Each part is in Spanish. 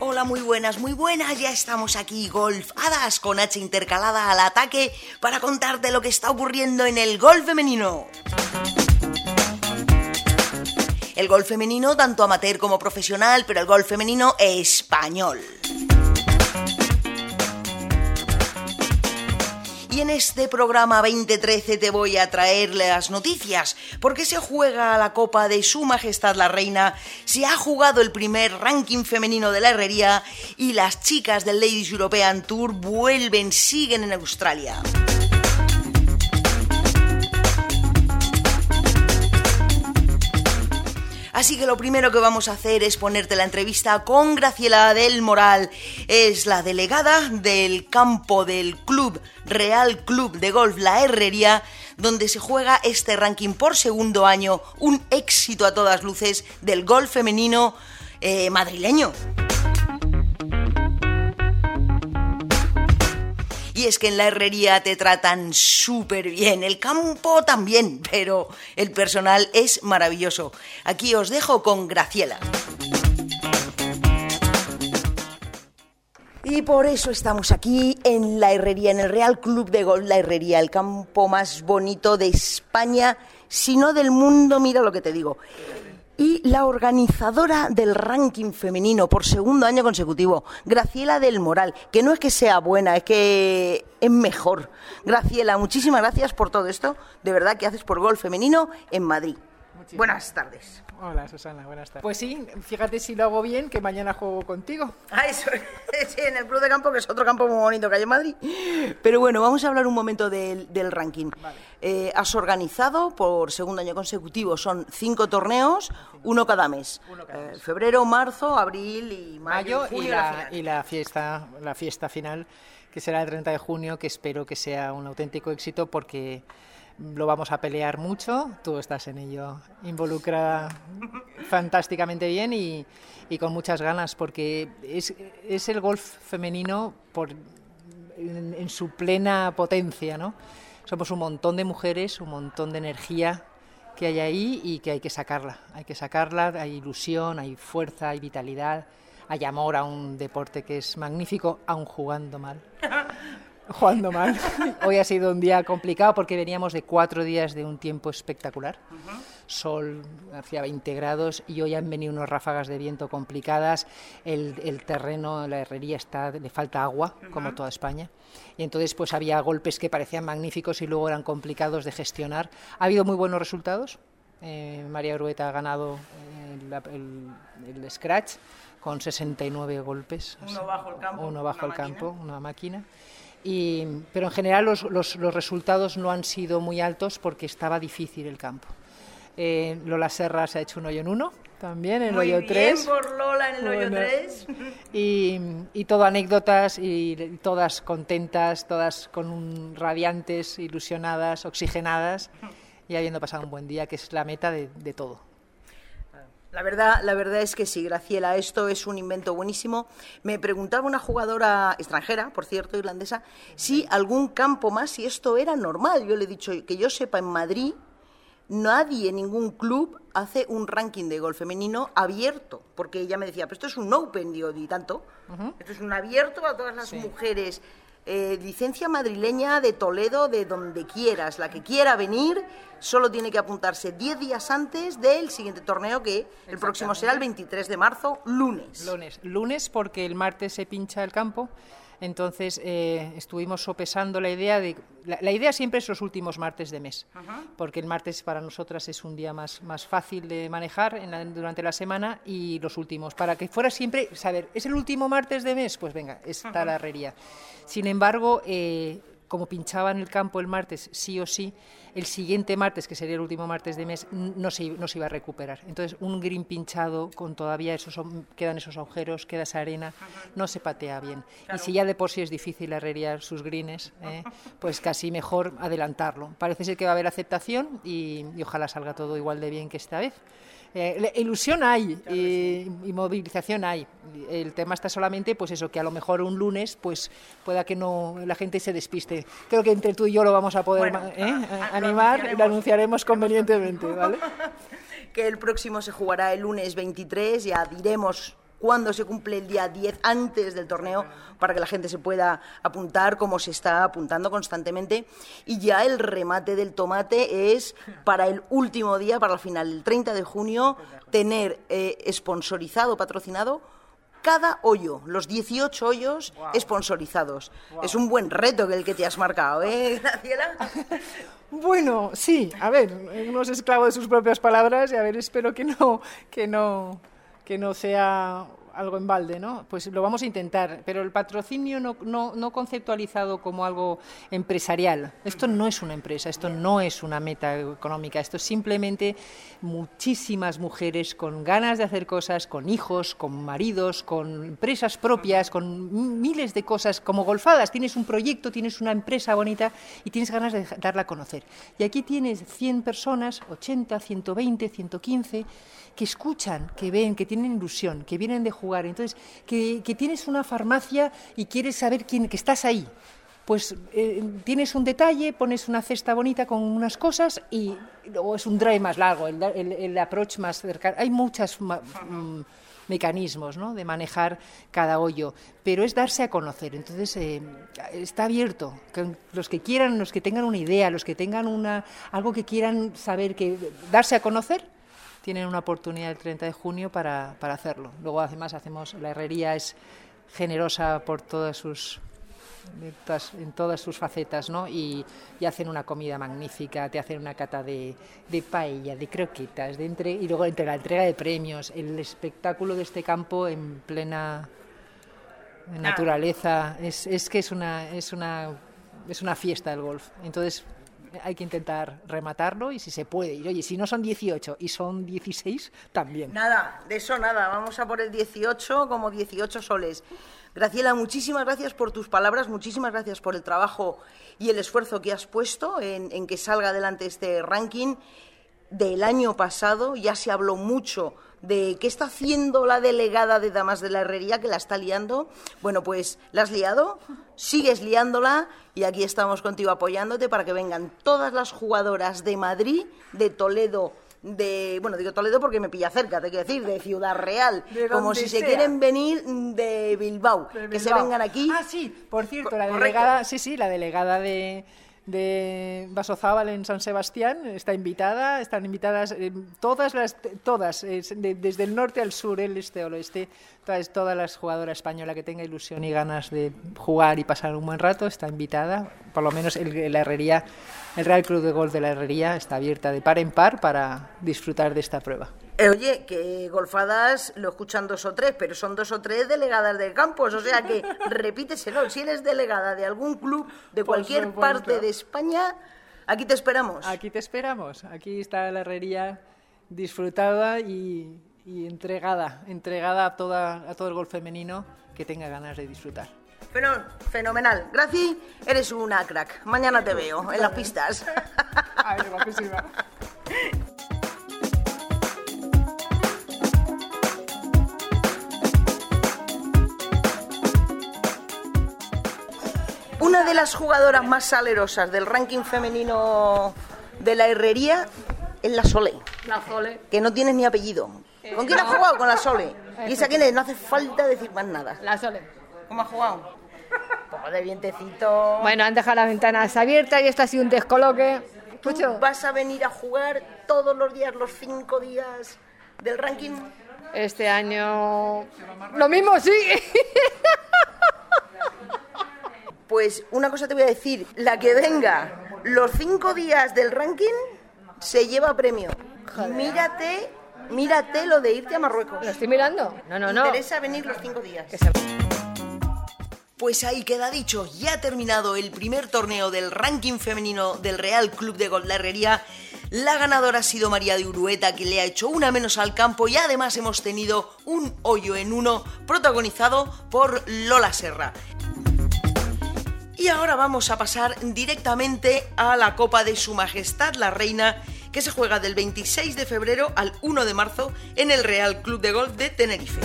Hola, muy buenas, muy buenas. Ya estamos aquí, golfadas con H intercalada al ataque para contarte lo que está ocurriendo en el golf femenino. El golf femenino, tanto amateur como profesional, pero el golf femenino español. Y en este programa 2013 te voy a traer las noticias, porque se juega la Copa de Su Majestad la Reina, se ha jugado el primer ranking femenino de la herrería y las chicas del Ladies European Tour vuelven, siguen en Australia. Así que lo primero que vamos a hacer es ponerte la entrevista con Graciela del Moral. Es la delegada del campo del club Real Club de Golf La Herrería, donde se juega este ranking por segundo año, un éxito a todas luces del golf femenino eh, madrileño. Es que en la herrería te tratan súper bien, el campo también, pero el personal es maravilloso. Aquí os dejo con Graciela. Y por eso estamos aquí en la herrería, en el Real Club de Golf La Herrería, el campo más bonito de España, si no del mundo, mira lo que te digo la organizadora del ranking femenino por segundo año consecutivo, Graciela del Moral, que no es que sea buena, es que es mejor. Graciela, muchísimas gracias por todo esto, de verdad que haces por gol femenino en Madrid. Buenas tardes. Hola Susana, buenas tardes. Pues sí, fíjate si lo hago bien, que mañana juego contigo. Ah, eso, sí, en el Club de Campo, que es otro campo muy bonito que hay en Madrid. Pero bueno, vamos a hablar un momento del, ranking. Eh, has organizado por segundo año consecutivo, son cinco torneos, uno cada mes. Eh, febrero, marzo, abril y mayo, y, la, y la fiesta, la fiesta final, que será el 30 de junio, que espero que sea un auténtico éxito porque lo vamos a pelear mucho, tú estás en ello involucrada fantásticamente bien y, con muchas ganas, porque es, el golf femenino por, en, su plena potencia, ¿no? Somos un montón de mujeres, un montón de energía que hay ahí y que hay que sacarla, hay que sacarla, hay ilusión, hay fuerza, hay vitalidad, hay amor a un deporte que es magnífico, aun jugando mal. jugando mal. Hoy ha sido un día complicado porque veníamos de cuatro días de un tiempo espectacular. Sol hacía 20 grados y hoy han venido unas ráfagas de viento complicadas. El, el terreno, la herrería está, le falta agua, como toda España. Y entonces pues había golpes que parecían magníficos y luego eran complicados de gestionar. Ha habido muy buenos resultados. Eh, María Urueta ha ganado eh, el, el, scratch con 69 golpes. Uno bajo el campo. Uno bajo el campo, una máquina pero en general los, los, resultados no han sido muy altos porque estaba difícil el campo. Eh, Lola Serra se ha hecho un hoyo en uno, también en el hoyo 3. por Lola en el hoyo 3. Y, y, todo anécdotas y, todas contentas, todas con radiantes, ilusionadas, oxigenadas y habiendo pasado un buen día, que es la meta de todo. La verdad, la verdad es que sí, Graciela, esto es un invento buenísimo. Me preguntaba una jugadora extranjera, por cierto, irlandesa, si algún campo más, si esto era normal. Yo le he dicho que yo sepa en Madrid, nadie, ningún club hace un ranking de golf femenino abierto, porque ella me decía, pero esto es un open, digo, y tanto, esto es un abierto a todas las mujeres eh, licencia madrileña de Toledo, de donde quieras, la que quiera venir, solo tiene que apuntarse 10 días antes del siguiente torneo, que el próximo será el 23 de marzo, lunes. Lunes, lunes porque el martes se pincha el campo entonces eh, estuvimos sopesando la idea de... La, idea siempre es los últimos martes de mes, porque el martes para nosotras es un día más, más fácil de manejar durante la semana y los últimos, para que fuera siempre, saber, ¿es el último martes de mes? Pues venga, está la herrería. Sin embargo, eh, como pinchaba en el campo el martes sí o sí, el siguiente martes, que sería el último martes de mes, no se, no se iba a recuperar. Entonces, un green pinchado con todavía esos, quedan esos agujeros, queda esa arena, no se patea bien. Y si ya de por sí es difícil arreglar sus greens, ¿eh? pues casi mejor adelantarlo. Parece ser que va a haber aceptación y, ojalá salga todo igual de bien que esta vez Eh, ilusión hay y, movilización hay. El tema está solamente, pues eso, que a lo mejor un lunes, pues pueda que no la gente se despiste. Creo que entre tú y yo lo vamos a poder ¿eh? animar y lo anunciaremos convenientemente, ¿vale? que el próximo se jugará el lunes 23, ya diremos cuándo se cumple el día 10 antes del torneo para que la gente se pueda apuntar como se está apuntando constantemente. Y ya el remate del tomate es para el último día, para el final, el 30 de junio, tener eh, sponsorizado, patrocinado cada hoyo, los 18 hoyos sponsorizados. Es un buen reto que el que te has marcado, ¿eh, Graciela? bueno, sí, a ver, uno es esclavo de sus propias palabras y a ver, espero que no, que no, que no sea algo en balde, ¿no? Pues lo vamos a intentar, pero el patrocinio no, conceptualizado como algo empresarial. Esto no es una empresa, esto no es una meta económica, esto es simplemente muchísimas mujeres con ganas de hacer cosas, con hijos, con maridos, con empresas propias, con miles de cosas como golfadas. Tienes un proyecto, tienes una empresa bonita y tienes ganas de darla a conocer. Y aquí tienes 100 personas, 80, 120, 115 que escuchan, que ven, que tienen ilusión, que vienen de jugar. Entonces, que, tienes una farmacia y quieres saber quién, que estás ahí. Pues eh, tienes un detalle, pones una cesta bonita con unas cosas y luego es un drive más largo, el, approach más cercano. Hay muchos mm, mecanismos ¿no? de manejar cada hoyo, pero es darse a conocer. Entonces, eh, está abierto. los que quieran, los que tengan una idea, los que tengan una, algo que quieran saber, que darse a conocer, tienen una oportunidad el 30 de junio para, para hacerlo. Luego, además, hacemos la herrería es generosa por todas sus en todas sus facetas, ¿no? Y, hacen una comida magnífica, te hacen una cata de, de paella, de croquetas, de entre, y luego entre la entrega de premios, el espectáculo de este campo en plena naturaleza, es, es que es una, es una es una fiesta del golf. Entonces, hay que intentar rematarlo y si se puede. Y oye, si no son 18 y son 16, también. Nada, de eso nada. Vamos a por el 18 como 18 soles. Graciela, muchísimas gracias por tus palabras, muchísimas gracias por el trabajo y el esfuerzo que has puesto en, en que salga adelante este ranking del año pasado. Ya se habló mucho de qué está haciendo la delegada de Damas de la Herrería, que la está liando. Bueno, pues la has liado, sigues liándola y aquí estamos contigo apoyándote para que vengan todas las jugadoras de Madrid, de Toledo, de, bueno, digo Toledo porque me pilla cerca, te quiero decir, de Ciudad Real, como si se quieren venir de Bilbao, que se vengan aquí. Ah, sí, por cierto, la delegada, sí, sí, la delegada de de Vasozábal en San Sebastián está invitada, están invitadas eh, todas las todas desde el norte al sur, el este al oeste, todas, toda la jugadora española que tenga ilusión y ganas de jugar y pasar un buen rato está invitada, por lo menos el, la herrería, el Real Club de Golf de la Herrería está abierta de par en par para disfrutar de esta prueba. Eh, oye, que golfadas lo escuchan dos o tres, pero son dos o tres delegadas del campus, o sea que repíteselo. Si eres delegada de algún club de cualquier parte de España, aquí te esperamos. Aquí te esperamos. Aquí está la herrería disfrutada y, entregada, entregada a, toda, a todo el golf femenino que tenga ganas de disfrutar. fenomenal. Graci, eres una crack. Mañana te veo en las pistas. Ay, de las jugadoras más salerosas del ranking femenino de la herrería es la Sole. La Sole. Que no tienes ni apellido. Eh, ¿Con quién has jugado? Con la Sole. ¿Y esa quién es? No hace falta decir más nada. La Sole. ¿Cómo has jugado? poco de vientecito. Bueno, han dejado las ventanas abiertas y esto ha sido un descoloque. ¿Tú vas a venir a jugar todos los días, los cinco días del ranking? Este año... Lo mismo, sí. Pues una cosa te voy a decir, la que venga los cinco días del ranking se lleva premio. Mírate, mírate lo de irte a Marruecos. Lo estoy mirando. No, no, no. interesa venir los cinco días. Pues ahí queda dicho, ya ha terminado el primer torneo del ranking femenino del Real Club de Golf La Herrería. La ganadora ha sido María de Urueta, que le ha hecho una menos al campo y además hemos tenido un hoyo en uno protagonizado por Lola Serra. Y ahora vamos a pasar directamente a la Copa de Su Majestad la Reina, que se juega del 26 de febrero al 1 de marzo en el Real Club de Golf de Tenerife.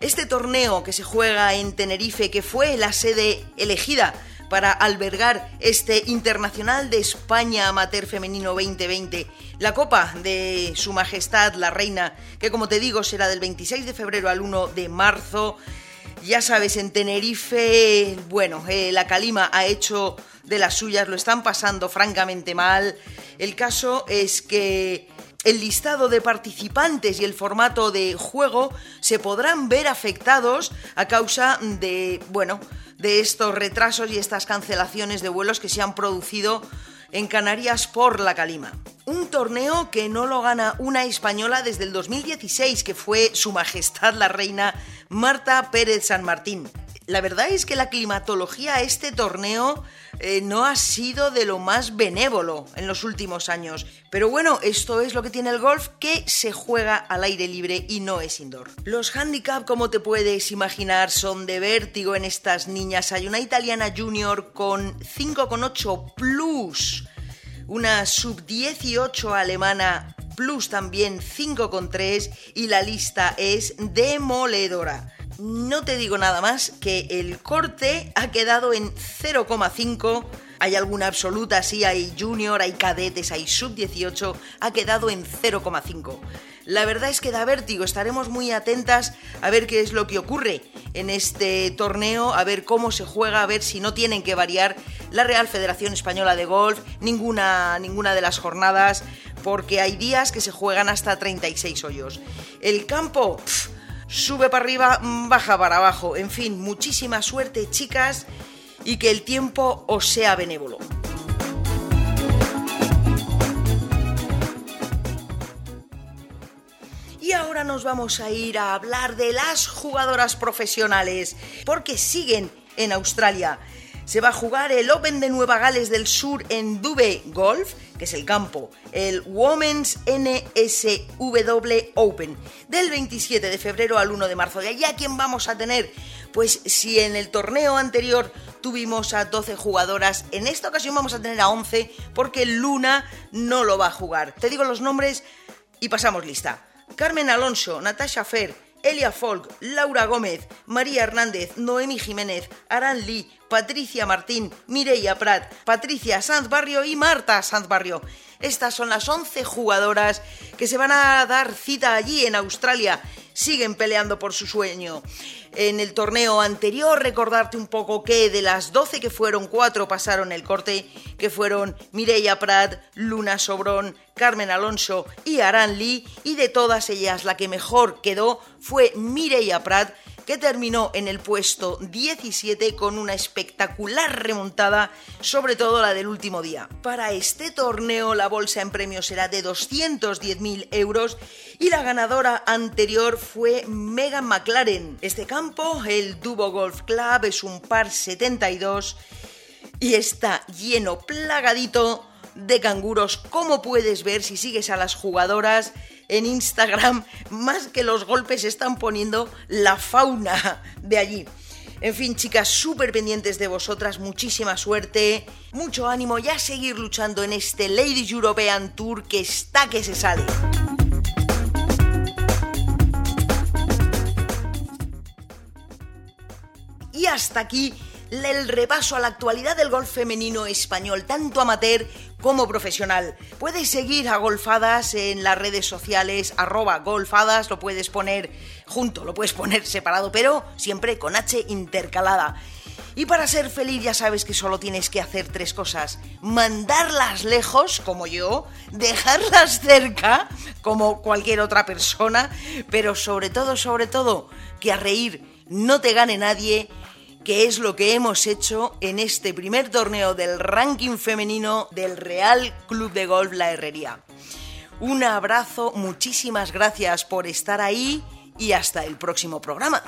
Este torneo que se juega en Tenerife, que fue la sede elegida para albergar este Internacional de España Amateur Femenino 2020, la Copa de Su Majestad la Reina, que como te digo será del 26 de febrero al 1 de marzo. Ya sabes, en Tenerife, bueno, eh, la Calima ha hecho de las suyas, lo están pasando francamente mal. El caso es que el listado de participantes y el formato de juego se podrán ver afectados a causa de, bueno, de estos retrasos y estas cancelaciones de vuelos que se han producido en Canarias por la Calima. Un torneo que no lo gana una española desde el 2016, que fue Su Majestad la Reina Marta Pérez San Martín. La verdad es que la climatología a este torneo eh, no ha sido de lo más benévolo en los últimos años. Pero bueno, esto es lo que tiene el golf, que se juega al aire libre y no es indoor. Los handicap, como te puedes imaginar, son de vértigo en estas niñas. Hay una italiana junior con 5,8 plus, una sub 18 alemana plus también 5,3 y la lista es demoledora. No te digo nada más que el corte ha quedado en 0,5. Hay alguna absoluta, sí, hay junior, hay cadetes, hay sub-18, ha quedado en 0,5. La verdad es que da vértigo, estaremos muy atentas a ver qué es lo que ocurre en este torneo, a ver cómo se juega, a ver si no tienen que variar la Real Federación Española de Golf, ninguna, ninguna de las jornadas, porque hay días que se juegan hasta 36 hoyos. El campo sube para arriba, baja para abajo. En fin, muchísima suerte, chicas, y que el tiempo os sea benévolo. Y ahora nos vamos a ir a hablar de las jugadoras profesionales, porque siguen en Australia se va a jugar el Open de Nueva Gales del Sur en Dube Golf, que es el campo, el Women's NSW Open, del 27 de febrero al 1 de marzo. ¿De allá quién vamos a tener? Pues si en el torneo anterior tuvimos a 12 jugadoras, en esta ocasión vamos a tener a 11 porque Luna no lo va a jugar. Te digo los nombres y pasamos lista. Carmen Alonso, Natasha Fer, Elia Folk, Laura Gómez, María Hernández, Noemi Jiménez, Aran Lee, Patricia Martín, Mireia Prat, Patricia Sanz Barrio y Marta Sanz Barrio. Estas son las 11 jugadoras que se van a dar cita allí en Australia. Siguen peleando por su sueño. En el torneo anterior, recordarte un poco que de las 12 que fueron, 4 pasaron el corte, que fueron Mireia Prat, Luna Sobrón, Carmen Alonso y Aran Lee, y de todas ellas la que mejor quedó fue Mireia Prat, que terminó en el puesto 17 con una espectacular remontada, sobre todo la del último día. Para este torneo la bolsa en premios será de 210.000 euros y la ganadora anterior fue Megan McLaren. Este campo, el Dubo Golf Club, es un par 72 y está lleno, plagadito de canguros, como puedes ver si sigues a las jugadoras en Instagram, más que los golpes están poniendo la fauna de allí. En fin, chicas, súper pendientes de vosotras, muchísima suerte, mucho ánimo y a seguir luchando en este Ladies European Tour que está que se sale. Y hasta aquí el repaso a la actualidad del golf femenino español, tanto amateur como profesional. Puedes seguir a Golfadas en las redes sociales, arroba golfadas, lo puedes poner junto, lo puedes poner separado, pero siempre con H intercalada. Y para ser feliz ya sabes que solo tienes que hacer tres cosas. Mandarlas lejos, como yo, dejarlas cerca, como cualquier otra persona, pero sobre todo, sobre todo, que a reír no te gane nadie que es lo que hemos hecho en este primer torneo del ranking femenino del Real Club de Golf La Herrería. Un abrazo, muchísimas gracias por estar ahí y hasta el próximo programa.